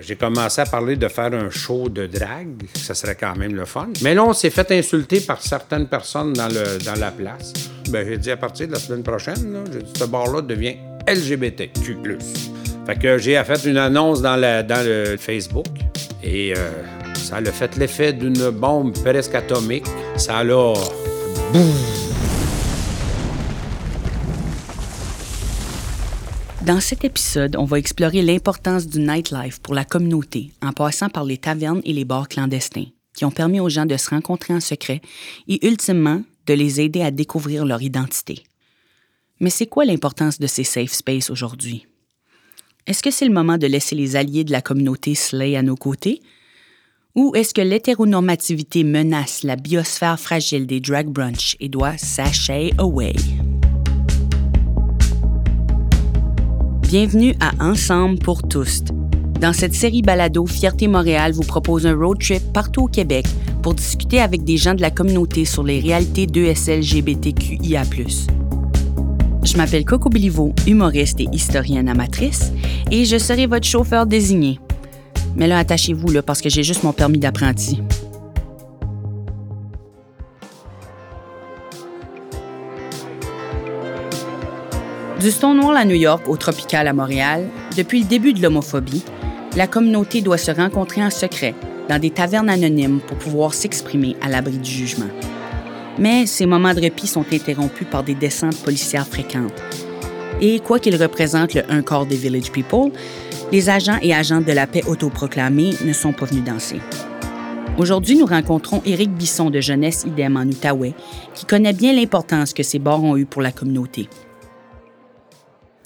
J'ai commencé à parler de faire un show de drague, ça serait quand même le fun. Mais là, on s'est fait insulter par certaines personnes dans, le, dans la place. Ben, j'ai dit à partir de la semaine prochaine, là, dit, ce bar-là devient LGBTQ+. Fait que j'ai fait une annonce dans, dans le Facebook et euh, ça a fait l'effet d'une bombe presque atomique. Ça a là... Dans cet épisode, on va explorer l'importance du nightlife pour la communauté en passant par les tavernes et les bars clandestins qui ont permis aux gens de se rencontrer en secret et ultimement de les aider à découvrir leur identité. Mais c'est quoi l'importance de ces safe spaces aujourd'hui? Est-ce que c'est le moment de laisser les alliés de la communauté slay à nos côtés? Ou est-ce que l'hétéronormativité menace la biosphère fragile des drag brunch et doit sashay away? Bienvenue à Ensemble pour tous. Dans cette série balado, Fierté Montréal vous propose un road trip partout au Québec pour discuter avec des gens de la communauté sur les réalités d'ESLGBTQIA+. Je m'appelle Coco Bilivo, humoriste et historienne amatrice, et je serai votre chauffeur désigné. Mais là, attachez-vous là, parce que j'ai juste mon permis d'apprenti. Du Stonewall à New York au Tropical à Montréal, depuis le début de l'homophobie, la communauté doit se rencontrer en secret dans des tavernes anonymes pour pouvoir s'exprimer à l'abri du jugement. Mais ces moments de répit sont interrompus par des descentes policières fréquentes. Et quoi qu'ils représentent le un quart des Village People, les agents et agentes de la paix autoproclamés ne sont pas venus danser. Aujourd'hui, nous rencontrons Éric Bisson de Jeunesse Idem en Outaouais, qui connaît bien l'importance que ces bars ont eue pour la communauté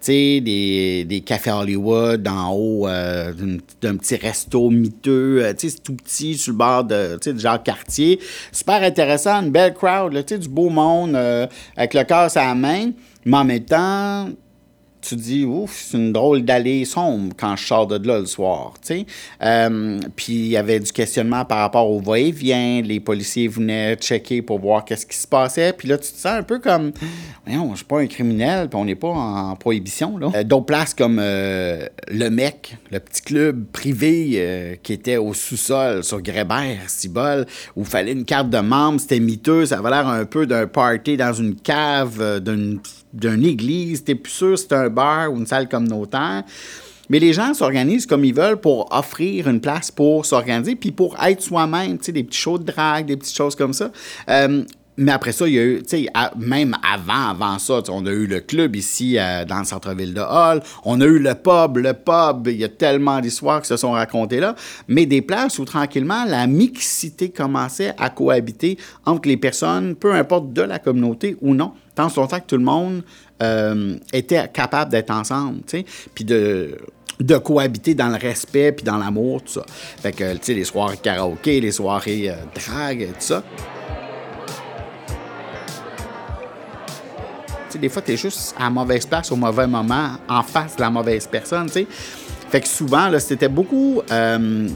des, des cafés Hollywood en haut euh, d'un petit resto miteux, euh, c'est tout petit sur le bord de, du genre quartier. Super intéressant, une belle crowd, là, du beau monde, euh, avec le cœur à la main, mais en même temps, tu dis, ouf, c'est une drôle d'allée sombre quand je sors de là le soir, tu sais. Euh, puis il y avait du questionnement par rapport au va-et-vient, les policiers venaient checker pour voir qu'est-ce qui se passait, puis là, tu te sens un peu comme, voyons, je suis pas un criminel, puis on n'est pas en prohibition, là. Euh, d'autres places comme euh, le MEC, le petit club privé qui était au sous-sol sur Grébert, Cibol, où fallait une carte de membre, c'était miteux, ça avait l'air un peu d'un party dans une cave, d'une d'une église, t'es plus sûr c'est un bar ou une salle communautaire. Mais les gens s'organisent comme ils veulent pour offrir une place pour s'organiser, puis pour être soi-même, tu sais, des petits shows de drague, des petites choses comme ça. Euh, mais après ça, il y a eu, tu sais, même avant, avant ça, on a eu le club ici euh, dans le centre-ville de Hall. On a eu le pub. Le pub, il y a tellement d'histoires qui se sont racontées là. Mais des places où tranquillement, la mixité commençait à cohabiter entre les personnes, peu importe de la communauté ou non, tant longtemps que tout le monde euh, était capable d'être ensemble, tu sais, puis de cohabiter dans le respect puis dans l'amour, tout ça. Fait que, tu sais, les soirées karaoké, les soirées euh, drague, tout ça. Des fois, tu es juste à mauvaise place au mauvais moment, en face de la mauvaise personne. sais. Fait que souvent, c'était beaucoup, euh,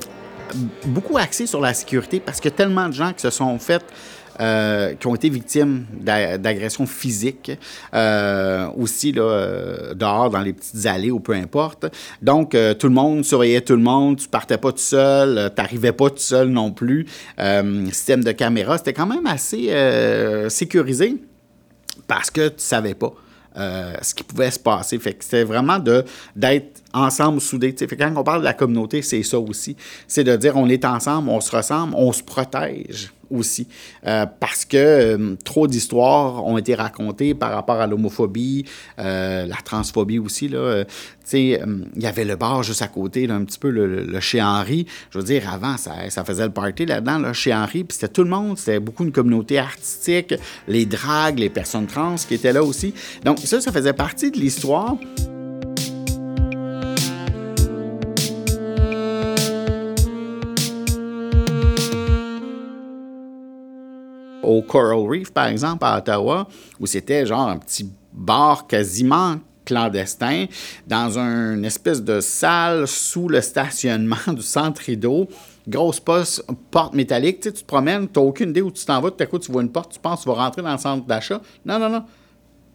beaucoup axé sur la sécurité parce que tellement de gens qui se sont fait. Euh, qui ont été victimes d'agressions physiques, euh, aussi là, dehors dans les petites allées ou peu importe. Donc, tout le monde surveillait tout le monde, tu partais pas tout seul, tu n'arrivais pas tout seul non plus. système de caméra, c'était quand même assez sécurisé parce que tu savais pas. Euh, ce qui pouvait se passer. Fait que c'était vraiment de, d'être ensemble, soudés. Fait quand on parle de la communauté, c'est ça aussi. C'est de dire on est ensemble, on se ressemble, on se protège aussi. Euh, parce que euh, trop d'histoires ont été racontées par rapport à l'homophobie, euh, la transphobie aussi. Là. il y avait le bar juste à côté, un petit peu le, chez Henri. Je veux dire, avant, ça, ça faisait le party là-dedans, là, chez Henri. Puis c'était tout le monde. C'était beaucoup une communauté artistique, les dragues, les personnes trans qui étaient là aussi. Donc ça, ça faisait partie de l'histoire. Au Coral Reef, par exemple, à Ottawa, où c'était genre un petit bar quasiment clandestin dans une espèce de salle sous le stationnement du centre rideau. Grosse porte métallique. Tu, te promènes, tu n'as aucune idée où tu t'en vas. Tout à coup, tu vois une porte, tu penses que tu vas rentrer dans le centre d'achat. Non, non, non.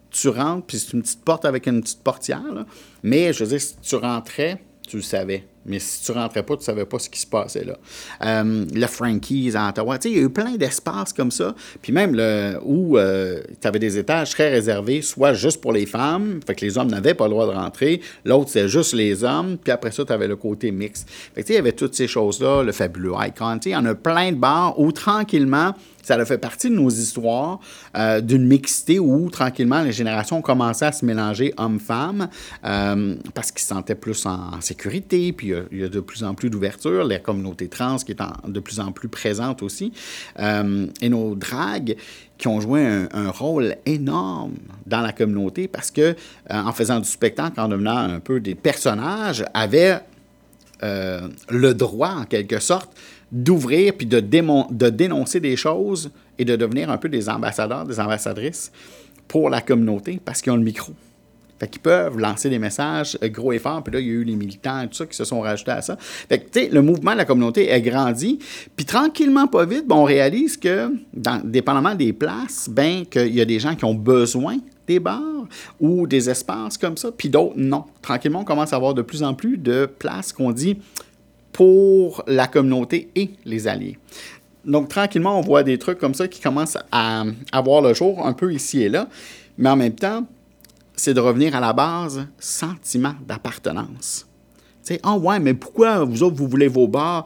Tu rentres, puis c'est une petite porte avec une petite portière. Mais je veux dire, si tu rentrais, tu le savais Mais si tu rentrais pas, tu savais pas ce qui se passait là. Euh, le Frankie's à Ottawa, il y a eu plein d'espaces comme ça. Puis même le, où euh, tu avais des étages très réservés, soit juste pour les femmes, fait que les hommes n'avaient pas le droit de rentrer. L'autre, c'est juste les hommes. Puis après ça, tu avais le côté mixte. Fait que il y avait toutes ces choses-là, le fabuleux Icon. Il y en a plein de bars où tranquillement, ça a fait partie de nos histoires euh, d'une mixité où, tranquillement, les générations ont commencé à se mélanger hommes-femmes euh, parce qu'ils se sentaient plus en, sécurité, puis il y, a de plus en plus d'ouverture, la communauté trans qui est de plus en plus présente aussi, euh, et nos dragues qui ont joué un, rôle énorme dans la communauté parce que, en faisant du spectacle, en devenant un peu des personnages, avaient le droit, en quelque sorte, d'ouvrir puis de, de dénoncer des choses et de devenir un peu des ambassadeurs, des ambassadrices pour la communauté parce qu'ils ont le micro. Fait qu'ils peuvent lancer des messages euh, gros et forts. Puis là, il y a eu les militants et tout ça qui se sont rajoutés à ça. Fait que, tu sais, le mouvement de la communauté a grandi. Puis tranquillement, pas vite, on réalise que, dans, dépendamment des places, ben qu'il y a des gens qui ont besoin des bars ou des espaces comme ça, puis d'autres, non. Tranquillement, on commence à avoir de plus en plus de places qu'on dit pour la communauté et les alliés. Donc, tranquillement, on voit des trucs comme ça qui commencent à, avoir le jour un peu ici et là. Mais en même temps, c'est de revenir à la base, sentiment d'appartenance. Tu sais, oh ouais, mais pourquoi vous autres, vous voulez vos bars?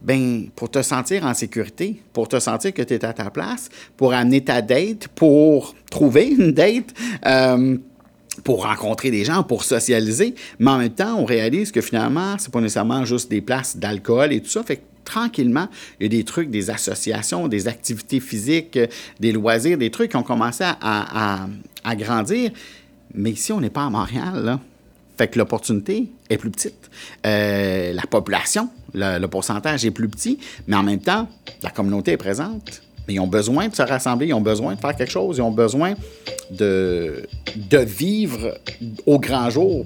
Ben, pour te sentir en sécurité, pour te sentir que tu es à ta place, pour amener ta date, pour trouver une date. Euh, pour rencontrer des gens, pour socialiser, mais en même temps, on réalise que finalement, c'est pas nécessairement juste des places d'alcool et tout ça. Fait que tranquillement, il y a des trucs, des associations, des activités physiques, des loisirs, des trucs qui ont commencé à, grandir. Mais ici, on n'est pas à Montréal. Fait que l'opportunité est plus petite. Euh, la population, le, pourcentage est plus petit, mais en même temps, la communauté est présente. Mais ils ont besoin de se rassembler, ils ont besoin de faire quelque chose, ils ont besoin de, de vivre au grand jour.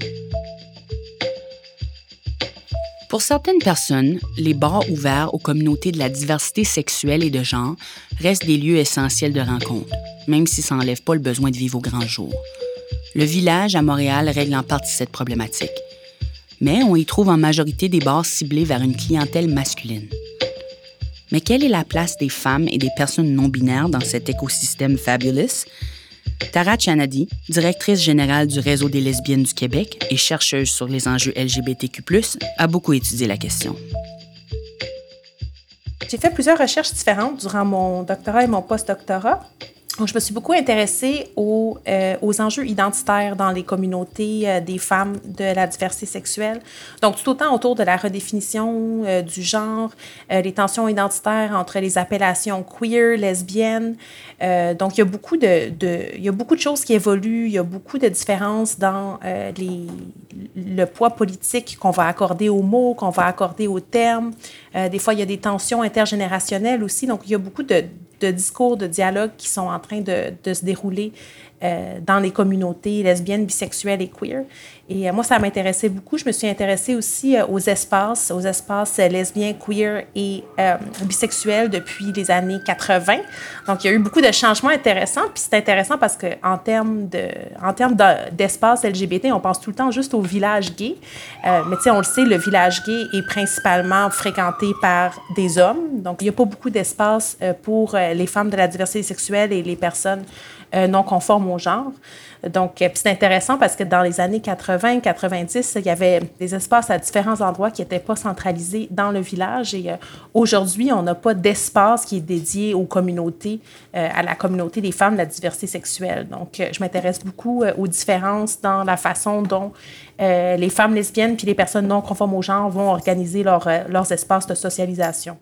Pour certaines personnes, les bars ouverts aux communautés de la diversité sexuelle et de genre restent des lieux essentiels de rencontre, même si ça n'enlève pas le besoin de vivre au grand jour. Le village à Montréal règle en partie cette problématique. Mais on y trouve en majorité des bars ciblés vers une clientèle masculine. Mais quelle est la place des femmes et des personnes non binaires dans cet écosystème fabulous? Tara Chanadi, directrice générale du Réseau des lesbiennes du Québec et chercheuse sur les enjeux LGBTQ, a beaucoup étudié la question. J'ai fait plusieurs recherches différentes durant mon doctorat et mon post-doctorat. Donc, je me suis beaucoup intéressée aux, euh, aux enjeux identitaires dans les communautés euh, des femmes de la diversité sexuelle. Donc, tout autant autour de la redéfinition euh, du genre, les tensions identitaires entre les appellations queer, lesbiennes. donc, il y, a beaucoup de, de, il y a beaucoup de choses qui évoluent, il y a beaucoup de différences dans les, le poids politique qu'on va accorder aux mots, qu'on va accorder aux termes. des fois, il y a des tensions intergénérationnelles aussi. Donc, il y a beaucoup de de discours, de dialogues qui sont en train de, se dérouler euh, dans les communautés lesbiennes, bisexuelles et queer. Et euh, moi, ça m'intéressait beaucoup. Je me suis intéressée aussi euh, aux espaces, aux espaces lesbiens, queer et bisexuels depuis les années 80. Donc, il y a eu beaucoup de changements intéressants. Puis c'est intéressant parce qu'en termes de, LGBT, on pense tout le temps juste au village gay. mais tu sais, on le sait, le village gay est principalement fréquenté par des hommes. Donc, il n'y a pas beaucoup d'espace pour les femmes de la diversité sexuelle et les personnes euh, non conformes au genre. Donc, euh, c'est intéressant parce que dans les années 80, 90, il y avait des espaces à différents endroits qui n'étaient pas centralisés dans le village. Et euh, aujourd'hui, on n'a pas d'espace qui est dédié aux communautés, à la communauté des femmes de la diversité sexuelle. Donc, je m'intéresse beaucoup aux différences dans la façon dont les femmes lesbiennes puis les personnes non conformes au genre vont organiser leurs espaces de socialisation.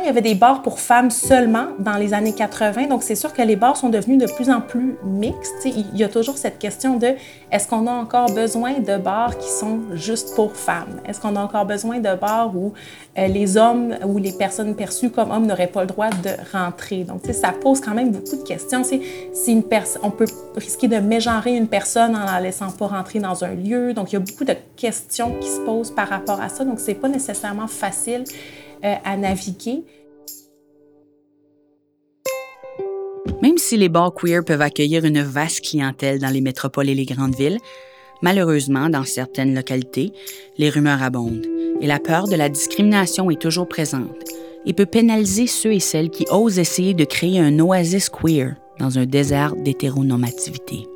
Il y avait des bars pour femmes seulement dans les années 80. Donc, c'est sûr que les bars sont devenus de plus en plus mixtes. il y a toujours cette question de est-ce qu'on a encore besoin de bars qui sont juste pour femmes? Est-ce qu'on a encore besoin de bars où euh, les hommes ou les personnes perçues comme hommes n'auraient pas le droit de rentrer? Donc, ça pose quand même beaucoup de questions. Si on peut risquer de mégenrer une personne en la laissant pas rentrer dans un lieu. Donc, il y a beaucoup de questions qui se posent par rapport à ça. Donc, c'est pas nécessairement facile euh, à naviguer. Même si les bars queer peuvent accueillir une vaste clientèle dans les métropoles et les grandes villes, malheureusement, dans certaines localités, les rumeurs abondent et la peur de la discrimination est toujours présente et peut pénaliser ceux et celles qui osent essayer de créer un oasis queer dans un désert d'hétéronormativité.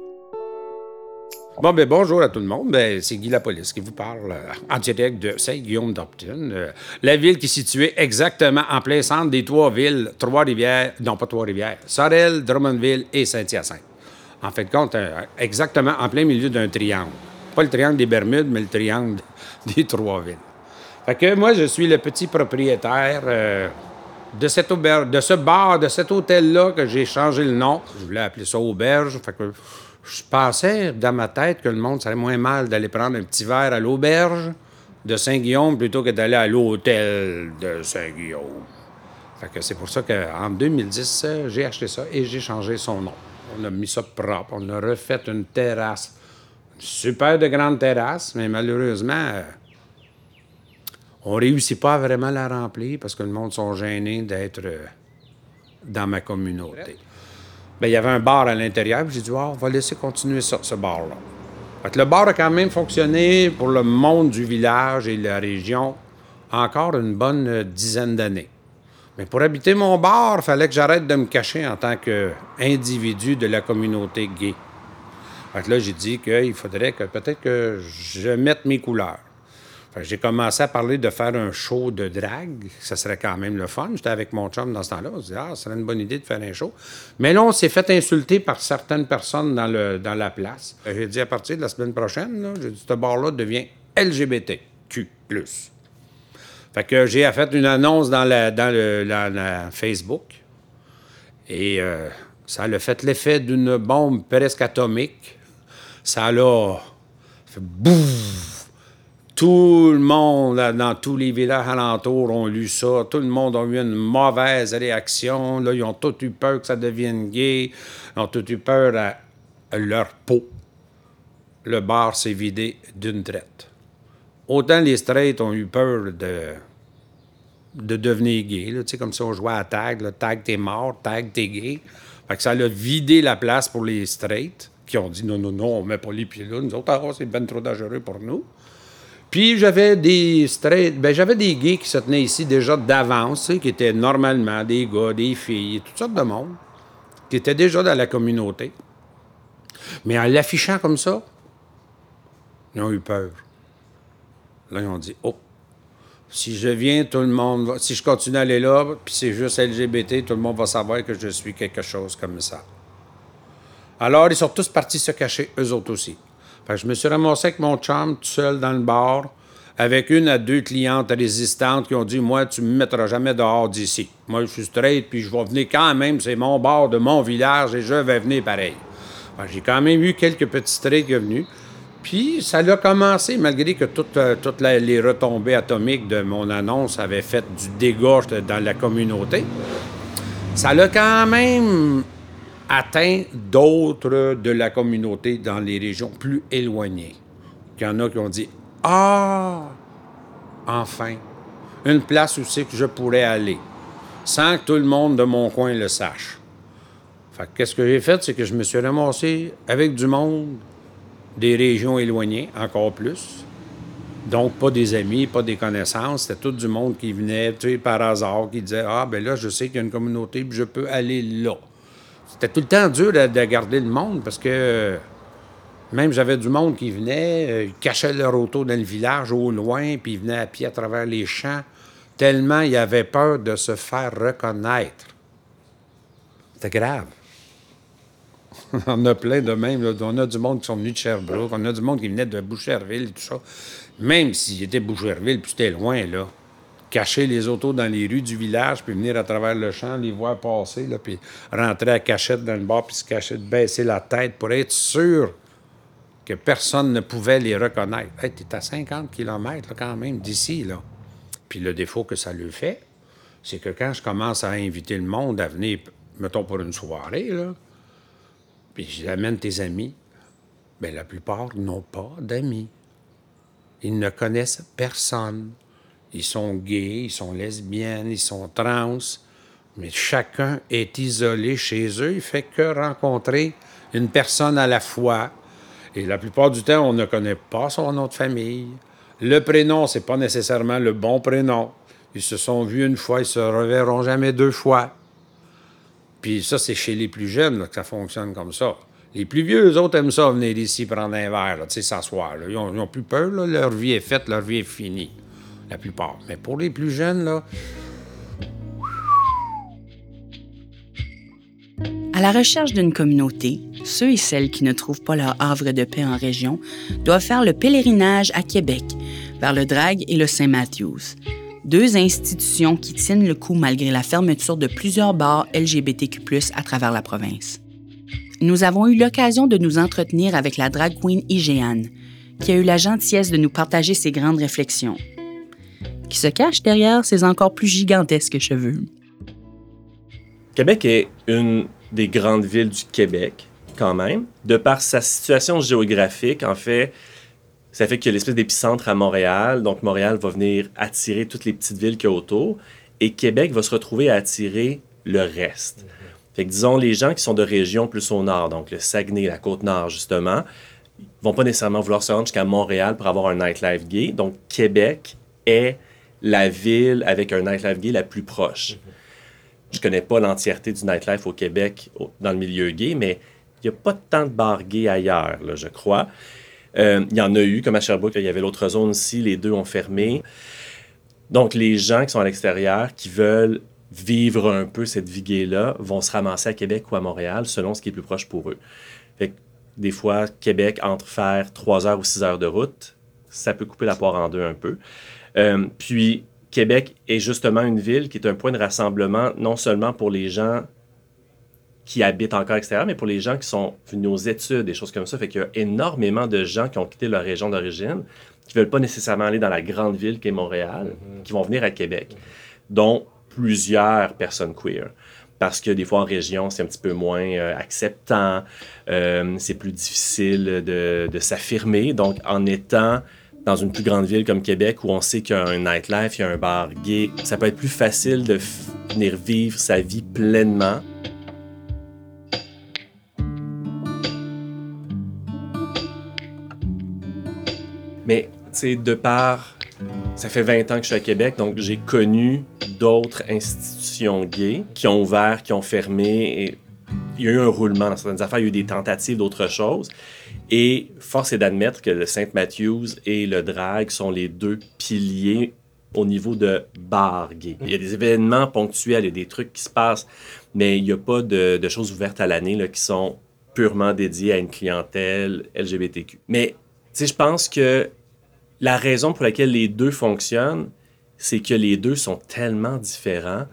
Bon, ben bonjour à tout le monde. Ben, c'est Guy Lapolice qui vous parle euh, en direct de Saint-Guillaume d'Opton, euh, la ville qui est située exactement en plein centre des trois villes, Trois-Rivières, non pas Trois-Rivières, Sorel, Drummondville et Saint-Hyacinthe. En fait, compte, euh, exactement en plein milieu d'un triangle. Pas le triangle des Bermudes, mais le triangle des trois villes. Fait que moi, je suis le petit propriétaire de, cette auberge, de ce bar, de cet hôtel-là que j'ai changé le nom. Je voulais appeler ça auberge. Fait que je pensais dans ma tête que le monde serait moins mal d'aller prendre un petit verre à l'auberge de Saint-Guillaume plutôt que d'aller à l'hôtel de Saint-Guillaume. C'est pour ça qu'en 2010, j'ai acheté ça et j'ai changé son nom. On a mis ça propre, on a refait une terrasse. Une super de grande terrasse, mais malheureusement, euh, on réussit pas à vraiment la remplir parce que le monde sont gênés d'être euh, dans ma communauté. Bien, il y avait un bar à l'intérieur, j'ai dit, oh, on va laisser continuer ça, ce bar-là. le bar a quand même fonctionné pour le monde du village et de la région encore une bonne euh, dizaine d'années. Mais pour habiter mon bar, il fallait que j'arrête de me cacher en tant qu'individu de la communauté gay. Fait là, j'ai dit qu'il faudrait que peut-être que je mette mes couleurs. J'ai commencé à parler de faire un show de drague. Ça serait quand même le fun. J'étais avec mon chum dans ce temps-là. On se dit, ah, ce serait une bonne idée de faire un show. Mais là, on s'est fait insulter par certaines personnes dans, le, dans la place. J'ai dit, à partir de la semaine prochaine, j'ai dit, ce bar-là devient LGBTQ. Fait que j'ai fait une annonce dans, la, dans le, Facebook. Et euh, ça a fait l'effet d'une bombe presque atomique. Ça l'a fait boum tout le monde, dans tous les villages alentours, ont lu ça. Tout le monde a eu une mauvaise réaction. Là, ils ont tous eu peur que ça devienne gay. Ils ont tous eu peur à, leur peau. Le bar s'est vidé d'une traite. Autant les straights ont eu peur de, de devenir gay. Là, comme si on jouait à tag. tag, t'es mort. Tag, t'es gay. Fait que ça a vidé la place pour les straights qui ont dit non, non, non, on met pas les pieds là. Nous autres, ah, c'est bien trop dangereux pour nous. Puis j'avais des ben, j'avais des gays qui se tenaient ici déjà d'avance, qui étaient normalement des gars, des filles, toutes sortes de monde, qui étaient déjà dans la communauté. Mais en l'affichant comme ça, ils ont eu peur. Là, ils ont dit Oh, si je viens, tout le monde va. Si je continue à aller là, puis c'est juste LGBT, tout le monde va savoir que je suis quelque chose comme ça. Alors, ils sont tous partis se cacher, eux autres aussi je me suis ramassé avec mon chum tout seul dans le bar, avec une à deux clientes résistantes qui ont dit Moi, tu me mettras jamais dehors d'ici. Moi, je suis straight, puis je vais venir quand même, c'est mon bar de mon village et je vais venir pareil. j'ai quand même eu quelques petits straights qui sont venus. Puis ça a commencé, malgré que toutes, euh, toutes les retombées atomiques de mon annonce avaient fait du dégât dans la communauté. Ça a quand même atteint d'autres de la communauté dans les régions plus éloignées. Il y en a qui ont dit Ah, enfin, une place où que je pourrais aller, sans que tout le monde de mon coin le sache. Fait qu'est-ce que j'ai fait, c'est que je me suis ramassé avec du monde des régions éloignées, encore plus. Donc, pas des amis, pas des connaissances, c'était tout du monde qui venait, tu sais, par hasard, qui disait Ah, ben là, je sais qu'il y a une communauté, puis je peux aller là. C'était tout le temps dur de, garder le monde parce que même j'avais du monde qui venait, euh, ils cachaient leur auto dans le village au loin, puis ils venaient à pied à travers les champs, tellement ils avaient peur de se faire reconnaître. C'était grave. on a plein de même. On a du monde qui sont venus de Sherbrooke, on a du monde qui venait de Boucherville tout ça. Même s'ils étaient Boucherville, puis c'était loin, là cacher les autos dans les rues du village, puis venir à travers le champ, les voir passer, là, puis rentrer à cachette dans le bar, puis se cacher, baisser la tête pour être sûr que personne ne pouvait les reconnaître. Hey, t'es à 50 km quand même d'ici, là. Puis le défaut que ça lui fait, c'est que quand je commence à inviter le monde à venir, mettons pour une soirée, là, puis j'amène tes amis, bien la plupart n'ont pas d'amis. Ils ne connaissent personne. Ils sont gays, ils sont lesbiennes, ils sont trans, Mais chacun est isolé chez eux. Il fait que rencontrer une personne à la fois. Et la plupart du temps, on ne connaît pas son nom de famille. Le prénom, c'est pas nécessairement le bon prénom. Ils se sont vus une fois, ils se reverront jamais deux fois. Puis ça, c'est chez les plus jeunes que ça fonctionne comme ça. Les plus vieux, eux autres, aiment ça venir ici prendre un verre, tu sais, s'asseoir. Ils n'ont plus peur, leur vie est faite, leur vie est finie. La plupart. Mais pour les plus jeunes, là, À la recherche d'une communauté, ceux et celles qui ne trouvent pas leur havre de paix en région doivent faire le pèlerinage à Québec, vers le Drag et le Saint-Matthews, deux institutions qui tiennent le coup malgré la fermeture de plusieurs bars LGBTQ+ à travers la province. Nous avons eu l'occasion de nous entretenir avec la drag queen Igéane, qui a eu la gentillesse de nous partager ses grandes réflexions, qui se cache derrière ses encore plus gigantesques cheveux. Québec est une des grandes villes du Québec, quand même. De par sa situation géographique, en fait, ça fait qu'il y a l'espèce d'épicentre à Montréal. Donc, Montréal va venir attirer toutes les petites villes qu'il y a autour. Et Québec va se retrouver à attirer le reste. Fait que, disons, les gens qui sont de régions plus au nord, donc le Saguenay, la Côte-Nord, justement, vont pas nécessairement vouloir se rendre jusqu'à Montréal pour avoir un nightlife gay. Donc, Québec est la ville avec un nightlife gay la plus proche. Je connais pas l'entièreté du nightlife au Québec dans le milieu gay, mais il n'y a pas tant de bars gays ailleurs, là, je crois. Euh, il y en a eu, comme à Sherbrooke, il y avait l'autre zone aussi, les deux ont fermé. Donc, les gens qui sont à l'extérieur, qui veulent vivre un peu cette vie gay-là, vont se ramasser à Québec ou à Montréal, selon ce qui est plus proche pour eux. Fait que, des fois, Québec, entre faire trois heures ou six heures de route, ça peut couper la poire en deux un peu. Euh, puis, Québec est justement une ville qui est un point de rassemblement, non seulement pour les gens qui habitent encore à l'extérieur, mais pour les gens qui sont venus aux études, des choses comme ça. Fait qu'il y a énormément de gens qui ont quitté leur région d'origine, qui ne veulent pas nécessairement aller dans la grande ville qu'est Montréal, mm-hmm. qui vont venir à Québec, dont plusieurs personnes queer. Parce que des fois en région, c'est un petit peu moins euh, acceptant, euh, c'est plus difficile de, de s'affirmer. Donc, en étant dans une plus grande ville comme Québec où on sait qu'il y a un nightlife, il y a un bar gay, ça peut être plus facile de venir vivre sa vie pleinement. Mais, sais, de part, ça fait 20 ans que je suis à Québec, donc j'ai connu d'autres institutions gays qui ont ouvert, qui ont fermé. Et il y a eu un roulement dans certaines affaires, il y a eu des tentatives d'autres choses. Et force est d'admettre que le Saint Matthews et le drag sont les deux piliers au niveau de bar gay. Il y a des événements ponctuels, il y a des trucs qui se passent, mais il n'y a pas de, de, choses ouvertes à l'année qui sont purement dédiées à une clientèle LGBTQ. Mais, je pense que la raison pour laquelle les deux fonctionnent, c'est que les deux sont tellement différents.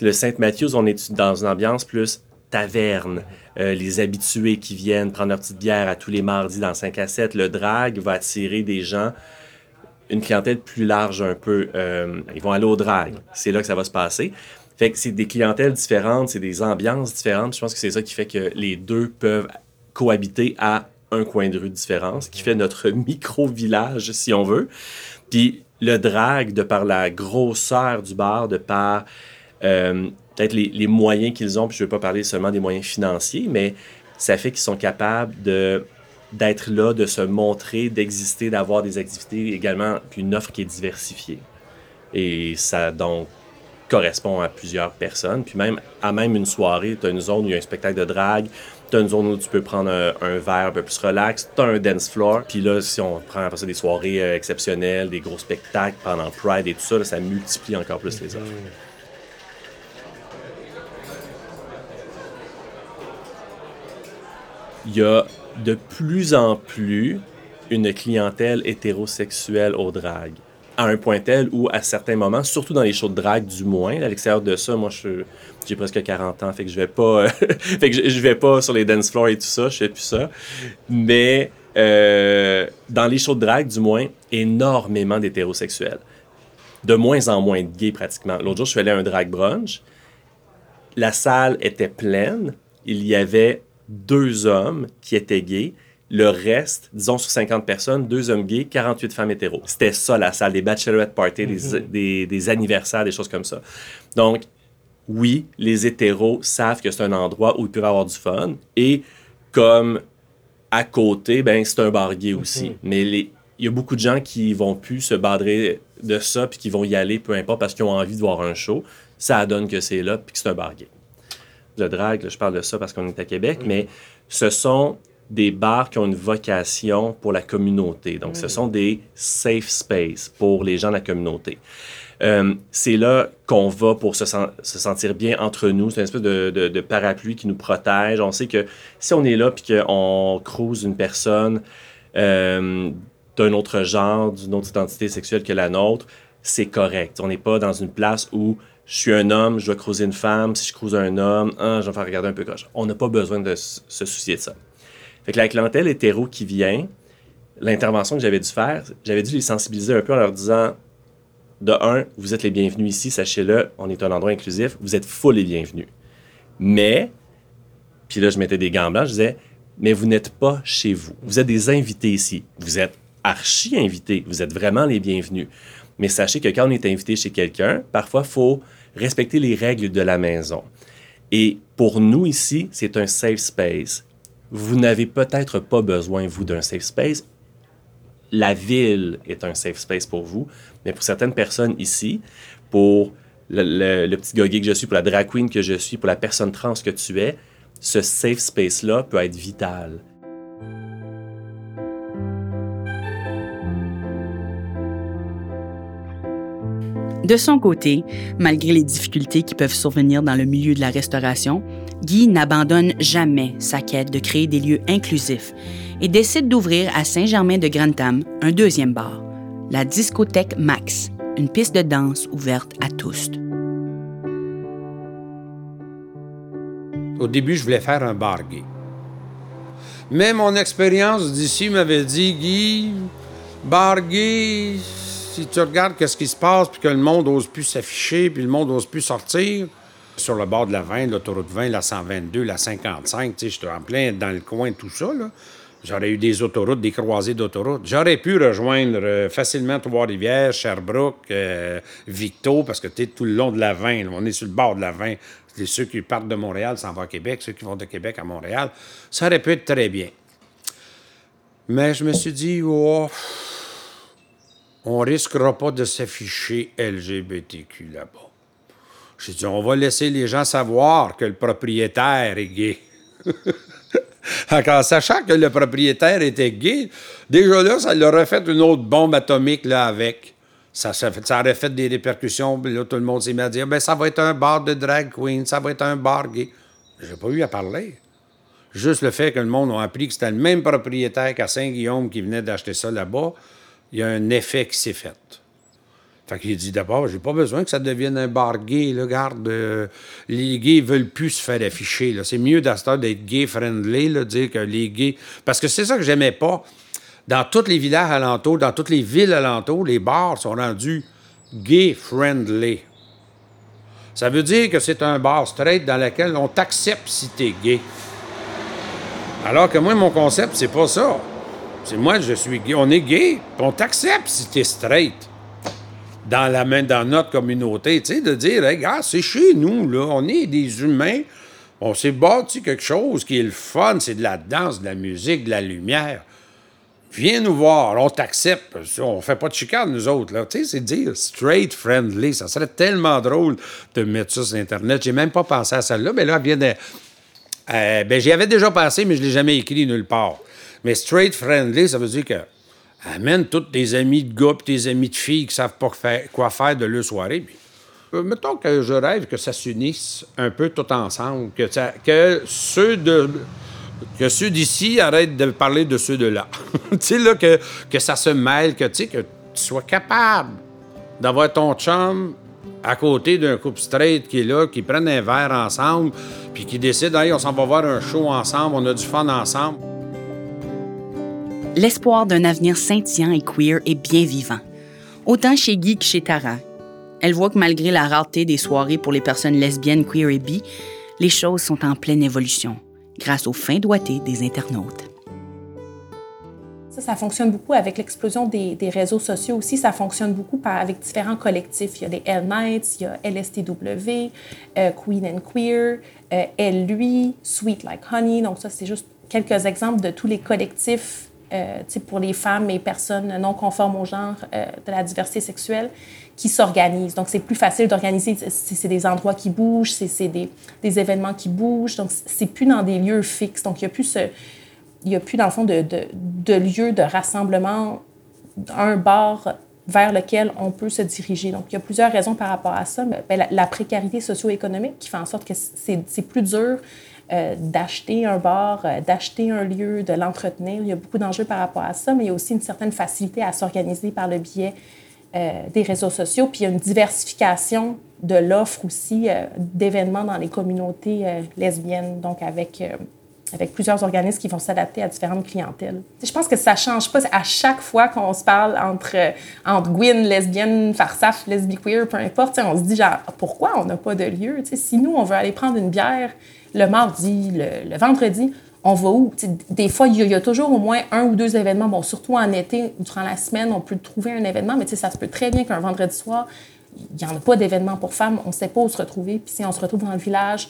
Le Saint Matthews, on est dans une ambiance plus taverne, euh, les habitués qui viennent prendre leur petite bière à tous les mardis dans 5 à 7. Le drag va attirer des gens, une clientèle plus large un peu. Euh, ils vont aller au drag. C'est là que ça va se passer. Fait que c'est des clientèles différentes, c'est des ambiances différentes. Je pense que c'est ça qui fait que les deux peuvent cohabiter à un coin de rue différent, ce qui fait notre micro-village, si on veut. Puis le drag, de par la grosseur du bar, de par euh, peut-être les, moyens qu'ils ont, puis je ne veux pas parler seulement des moyens financiers, mais ça fait qu'ils sont capables de d'être là, de se montrer, d'exister, d'avoir des activités également, puis une offre qui est diversifiée. Et ça donc correspond à plusieurs personnes. Puis même à même une soirée, tu as une zone où il y a un spectacle de drague, tu as une zone où tu peux prendre un, verre un peu plus relax, tu as un dance floor. Puis là, si on prend après ça des soirées euh, exceptionnelles, des gros spectacles pendant Pride et tout ça, ça multiplie encore plus les offres. Il y a de plus en plus une clientèle hétérosexuelle au drag à un point tel où, à certains moments, surtout dans les shows de drague, du moins, à l'extérieur de ça, moi, j'ai presque 40 ans, fait que je vais pas, fait que je, vais pas sur les dance floors et tout ça, je fais plus ça. Mais euh, dans les shows de drague, du moins, énormément d'hétérosexuels. De moins en moins de gays, pratiquement. L'autre jour, je suis allé à un drag brunch. La salle était pleine. Il y avait deux hommes qui étaient gays le reste, disons sur 50 personnes, deux hommes gays, 48 femmes hétéros. C'était ça la salle, des bachelorette parties, des, mhm. des, des, anniversaires, des choses comme ça. Donc, oui, les hétéros savent que c'est un endroit où ils peuvent avoir du fun. Et comme à côté, ben c'est un bar gay aussi. Mais les, il y a beaucoup de gens qui vont plus se badrer de ça puis qui vont y aller peu importe parce qu'ils ont envie de voir un show. Ça donne que c'est là puis que c'est un bar gay. Le drag, là, je parle de ça parce qu'on est à Québec, mais ce sont des bars qui ont une vocation pour la communauté. Donc, ce sont des safe spaces pour les gens de la communauté. Euh, c'est là qu'on va pour se, sen- se sentir bien entre nous. C'est une espèce de, de- de parapluie qui nous protège. On sait que si on est là puis qu'on crouse une personne euh, d'un autre genre, d'une autre identité sexuelle que la nôtre, c'est correct. On n'est pas dans une place où je suis un homme, je dois croiser une femme. Si je croise un homme, ah, je vais me faire regarder un peu coche. On n'a pas besoin de se soucier de ça. Fait que la clientèle hétéro qui vient, l'intervention que j'avais dû faire, j'avais dû les sensibiliser un peu en leur disant de un, vous êtes les bienvenus ici, sachez-le, on est un endroit inclusif, vous êtes full les bienvenus. Mais, puis là, je mettais des gants blancs, je disais, mais vous n'êtes pas chez vous. Vous êtes des invités ici. Vous êtes archi invités. Vous êtes vraiment les bienvenus. Mais sachez que quand on est invité chez quelqu'un, parfois, il faut respecter les règles de la maison. Et pour nous ici, c'est un safe space. Vous n'avez peut-être pas besoin, vous, d'un safe space. La ville est un safe space pour vous. Mais pour certaines personnes ici, pour le, petit goguet que je suis, pour la drag queen que je suis, pour la personne trans que tu es, ce safe space-là peut être vital. De son côté, malgré les difficultés qui peuvent survenir dans le milieu de la restauration, Guy n'abandonne jamais sa quête de créer des lieux inclusifs et décide d'ouvrir à Saint-Germain-de-Grantham un deuxième bar, la discothèque Max, une piste de danse ouverte à tous. Au début, je voulais faire un bar gay. Mais mon expérience d'ici m'avait dit, Guy, bar gay, si tu regardes qu'est-ce qui se passe, puis que le monde n'ose plus s'afficher, puis le monde n'ose plus sortir, sur le bord de la 20, l'autoroute 20, la 122, la 55, tu sais, j'étais en plein dans le coin tout ça, là. J'aurais eu des autoroutes, des croisées d'autoroutes. J'aurais pu rejoindre euh, facilement Trois-Rivières, Sherbrooke, euh, Victo, parce que tu es tout le long de la 20. là. On est sur le bord de la 20. C'est ceux qui partent de Montréal s'en vont à Québec, ceux qui vont de Québec à Montréal. Ça aurait pu être très bien. Mais je me suis dit, oh, on risquera pas de s'afficher LGBTQ là-bas. J'ai dit, on va laisser les gens savoir que le propriétaire est gay. En sachant que le propriétaire était gay, déjà là, ça leur aurait fait une autre bombe atomique là avec. Ça, ça, aurait fait des répercussions. Là, tout le monde s'est mis à dire ben, ça va être un bar de drag queen, ça va être un bar gay. J'ai pas eu à parler. Juste le fait que le monde a appris que c'était le même propriétaire qu'à Saint-Guillaume qui venait d'acheter ça là-bas, il y a un effet qui s'est fait. Fait qu'il dit d'abord, j'ai pas besoin que ça devienne un bar gay, là, garde. euh, les gays veulent plus se faire afficher, là. C'est mieux d'être d'être gay-friendly, là, dire que les gays... Parce que c'est ça que j'aimais pas. Dans tous les villages alentours, dans toutes les villes alentours, les bars sont rendus gay-friendly. Ça veut dire que c'est un bar straight dans lequel on t'accepte si t'es gay. Alors que moi, mon concept, c'est pas ça. C'est moi, je suis gay. On est gay, on t'accepte si t'es straight. Dans, la main, dans notre communauté, tu sais, de dire, gars, c'est chez nous, là. On est des humains. On s'est bâti quelque chose qui est le fun. C'est de la danse, de la musique, de la lumière. Viens nous voir, on t'accepte. On fait pas de chicane, nous autres. Là. Tu sais, c'est dire straight friendly. Ça serait tellement drôle de mettre ça sur Internet. J'ai même pas pensé à celle-là, mais là, elle vient. Euh, ben, j'y avais déjà pensé, mais je l'ai jamais écrit nulle part. Mais straight friendly, ça veut dire que amène tous tes amis de gars tes amis de filles qui savent pas quoi faire de leur soirée. Euh, mettons que je rêve que ça s'unisse un peu tout ensemble, que, ceux de que ceux d'ici arrêtent de parler de ceux de là. tu sais, là, que, que ça se mêle, que, que tu sois capable d'avoir ton chum à côté d'un couple straight qui est là, qui prennent un verre ensemble, puis qui décident, hey, on s'en va voir un show ensemble, on a du fun ensemble. L'espoir d'un avenir scintillant et queer est bien vivant, autant chez Guy que chez Tara. Elle voit que malgré la rareté des soirées pour les personnes lesbiennes, queer et bi, les choses sont en pleine évolution grâce au fin doigté des internautes. Ça, Ça, fonctionne beaucoup avec l'explosion des, réseaux sociaux aussi. Ça fonctionne beaucoup avec différents collectifs. Il y a les L Nights, il y a LSTW, euh, Queen and Queer, euh, Elle, lui, Sweet Like Honey. Donc, ça, c'est juste quelques exemples de tous les collectifs euh, pour les femmes et personnes non conformes au genre euh, de la diversité sexuelle qui s'organisent. Donc, c'est plus facile d'organiser. C'est des endroits qui bougent, c'est des, des, événements qui bougent. Donc, c'est plus dans des lieux fixes. Donc, il n'y a plus il a plus, dans le fond, de, de, de lieu de rassemblement, un bar vers lequel on peut se diriger. Donc, il y a plusieurs raisons par rapport à ça. Mais, la, la, précarité socio-économique qui fait en sorte que c'est plus dur euh, d'acheter un bar, euh, d'acheter un lieu, de l'entretenir. Il y a beaucoup d'enjeux par rapport à ça, mais il y a aussi une certaine facilité à s'organiser par le biais euh, des réseaux sociaux. Puis il y a une diversification de l'offre aussi d'événements dans les communautés lesbiennes, donc avec avec plusieurs organismes qui vont s'adapter à différentes clientèles. Je pense que ça change pas à chaque fois qu'on se parle entre, entre Gwyn, lesbienne, farsaf, lesbi-queer, peu importe. On se dit genre, pourquoi on n'a pas de lieu? si nous, on veut aller prendre une bière le mardi, le, vendredi, on va où? des fois, il y, a toujours au moins un ou deux événements. Bon, surtout en été, durant la semaine, on peut trouver un événement, mais ça se peut très bien qu'un vendredi soir, il n'y en a pas d'événement pour femmes. On ne sait pas où se retrouver. Puis si on se retrouve dans le village,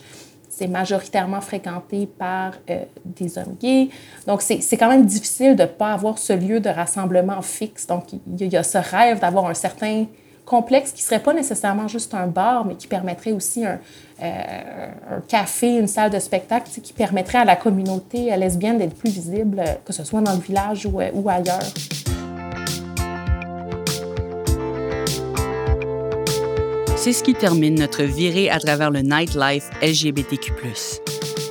c'est majoritairement fréquenté par euh, des hommes gays. Donc, c'est quand même difficile de ne pas avoir ce lieu de rassemblement fixe. Donc, il y, a ce rêve d'avoir un certain complexe qui ne serait pas nécessairement juste un bar, mais qui permettrait aussi un, euh, café, une salle de spectacle, qui permettrait à la communauté lesbienne d'être plus visible, que ce soit dans le village ou, ou ailleurs. C'est ce qui termine notre virée à travers le nightlife LGBTQ.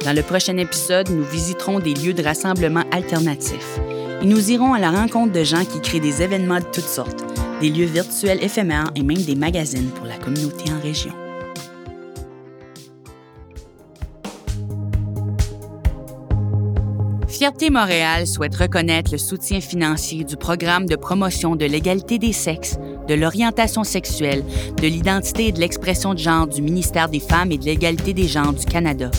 Dans le prochain épisode, nous visiterons des lieux de rassemblement alternatifs et nous irons à la rencontre de gens qui créent des événements de toutes sortes, des lieux virtuels éphémères et même des magazines pour la communauté en région. Fierté Montréal souhaite reconnaître le soutien financier du programme de promotion de l'égalité des sexes, de l'orientation sexuelle, de l'identité et de l'expression de genre du ministère des Femmes et de l'égalité des genres du Canada,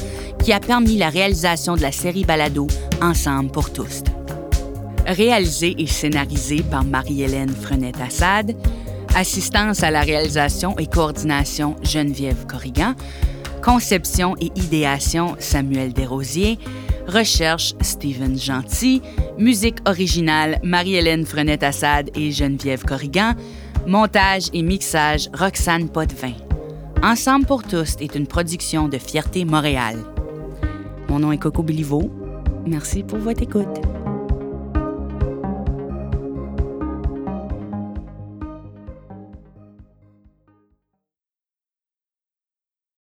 qui a permis la réalisation de la série balado Ensemble pour tous. Réalisée et scénarisée par Marie-Hélène Frenette-Assad, assistance à la réalisation et coordination Geneviève Corrigan, conception et idéation Samuel Desrosiers, Recherche Stephen Gentil. Musique originale Marie-Hélène Frenette-Assad et Geneviève Corrigan. Montage et mixage Roxane Potvin. Ensemble pour tous est une production de Fierté Montréal. Mon nom est Coco Béliveau. Merci pour votre écoute.